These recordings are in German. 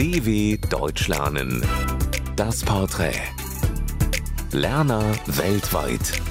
DW Deutsch lernen. Das Porträt. Lerner weltweit.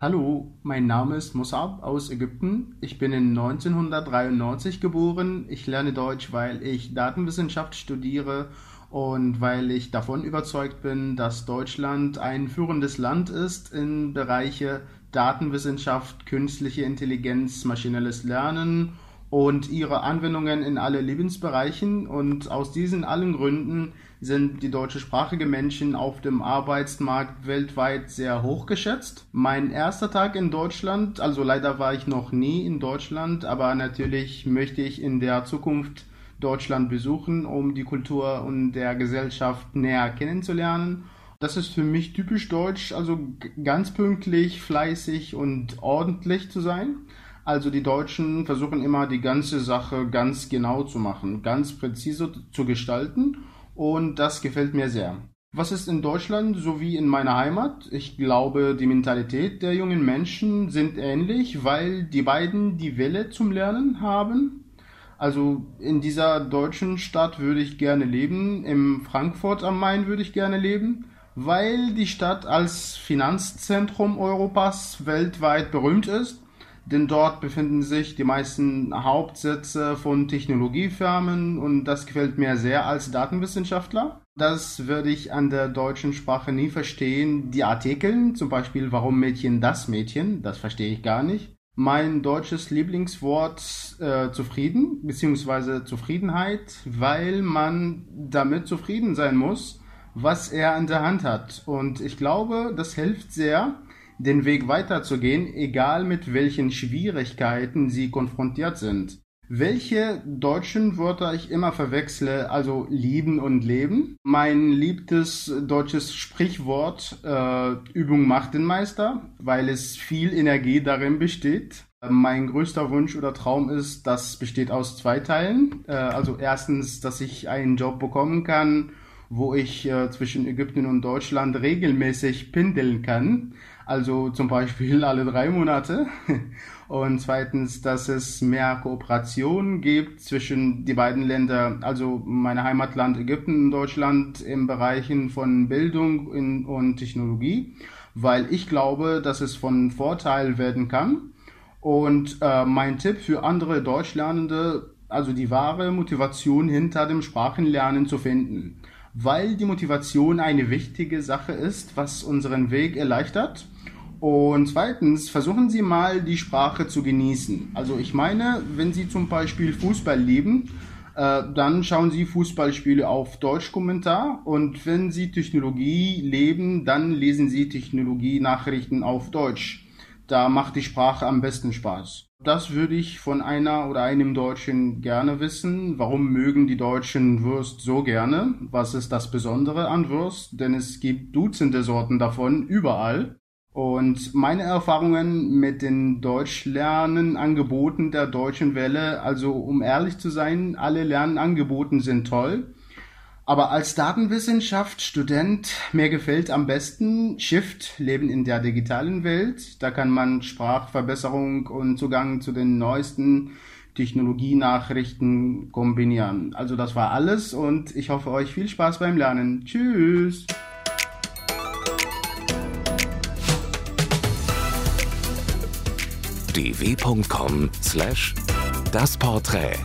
Hallo, mein Name ist Musab aus Ägypten. Ich bin in 1993 geboren. Ich lerne Deutsch, weil ich Datenwissenschaft studiere und weil ich davon überzeugt bin, dass Deutschland ein führendes Land ist in Bereiche Datenwissenschaft, künstliche Intelligenz, maschinelles Lernen und ihre Anwendungen in alle Lebensbereichen. Und aus diesen allen Gründen sind die deutschsprachige Menschen auf dem Arbeitsmarkt weltweit sehr hoch geschätzt. Mein erster Tag in Deutschland, also leider war ich noch nie in Deutschland, aber natürlich möchte ich in der Zukunft Deutschland besuchen, um die Kultur und der Gesellschaft näher kennenzulernen. Das ist für mich typisch deutsch, also ganz pünktlich, fleißig und ordentlich zu sein. Also die Deutschen versuchen immer die ganze Sache ganz genau zu machen, ganz präzise zu gestalten und das gefällt mir sehr. Was ist in Deutschland sowie in meiner Heimat? Ich glaube, die Mentalität der jungen Menschen sind ähnlich, weil die beiden die Welle zum Lernen haben. Also in dieser deutschen Stadt würde ich gerne leben, im Frankfurt am Main würde ich gerne leben, weil die Stadt als Finanzzentrum Europas weltweit berühmt ist, denn dort befinden sich die meisten Hauptsitze von Technologiefirmen und das gefällt mir sehr als Datenwissenschaftler. Das würde ich an der deutschen Sprache nie verstehen. Die Artikel, zum Beispiel warum Mädchen das Mädchen, das verstehe ich gar nicht mein deutsches Lieblingswort äh, zufrieden beziehungsweise Zufriedenheit, weil man damit zufrieden sein muss, was er in der Hand hat. Und ich glaube, das hilft sehr, den Weg weiterzugehen, egal mit welchen Schwierigkeiten sie konfrontiert sind welche deutschen Wörter ich immer verwechsle, also lieben und leben. Mein liebtes deutsches Sprichwort äh, Übung macht den Meister, weil es viel Energie darin besteht. Mein größter Wunsch oder Traum ist, das besteht aus zwei Teilen. Äh, also erstens, dass ich einen Job bekommen kann, wo ich äh, zwischen Ägypten und Deutschland regelmäßig pendeln kann. Also zum Beispiel alle drei Monate. Und zweitens, dass es mehr Kooperation gibt zwischen die beiden Länder, also mein Heimatland Ägypten und Deutschland im Bereichen von Bildung und Technologie, weil ich glaube, dass es von Vorteil werden kann. Und äh, mein Tipp für andere Deutschlernende, also die wahre Motivation hinter dem Sprachenlernen zu finden, weil die Motivation eine wichtige Sache ist, was unseren Weg erleichtert und zweitens, versuchen Sie mal die Sprache zu genießen. Also ich meine, wenn Sie zum Beispiel Fußball lieben, äh, dann schauen Sie Fußballspiele auf Deutschkommentar und wenn Sie Technologie leben, dann lesen Sie Technologie-Nachrichten auf Deutsch. Da macht die Sprache am besten Spaß. Das würde ich von einer oder einem Deutschen gerne wissen. Warum mögen die Deutschen Wurst so gerne? Was ist das Besondere an Wurst? Denn es gibt Dutzende Sorten davon überall. Und meine Erfahrungen mit den Deutschlernenangeboten der Deutschen Welle, also um ehrlich zu sein, alle Lernangeboten sind toll. Aber als Datenwissenschaft Student, mir gefällt am besten Shift, Leben in der digitalen Welt. Da kann man Sprachverbesserung und Zugang zu den neuesten Technologienachrichten kombinieren. Also das war alles und ich hoffe euch viel Spaß beim Lernen. Tschüss! dw.com/das Porträt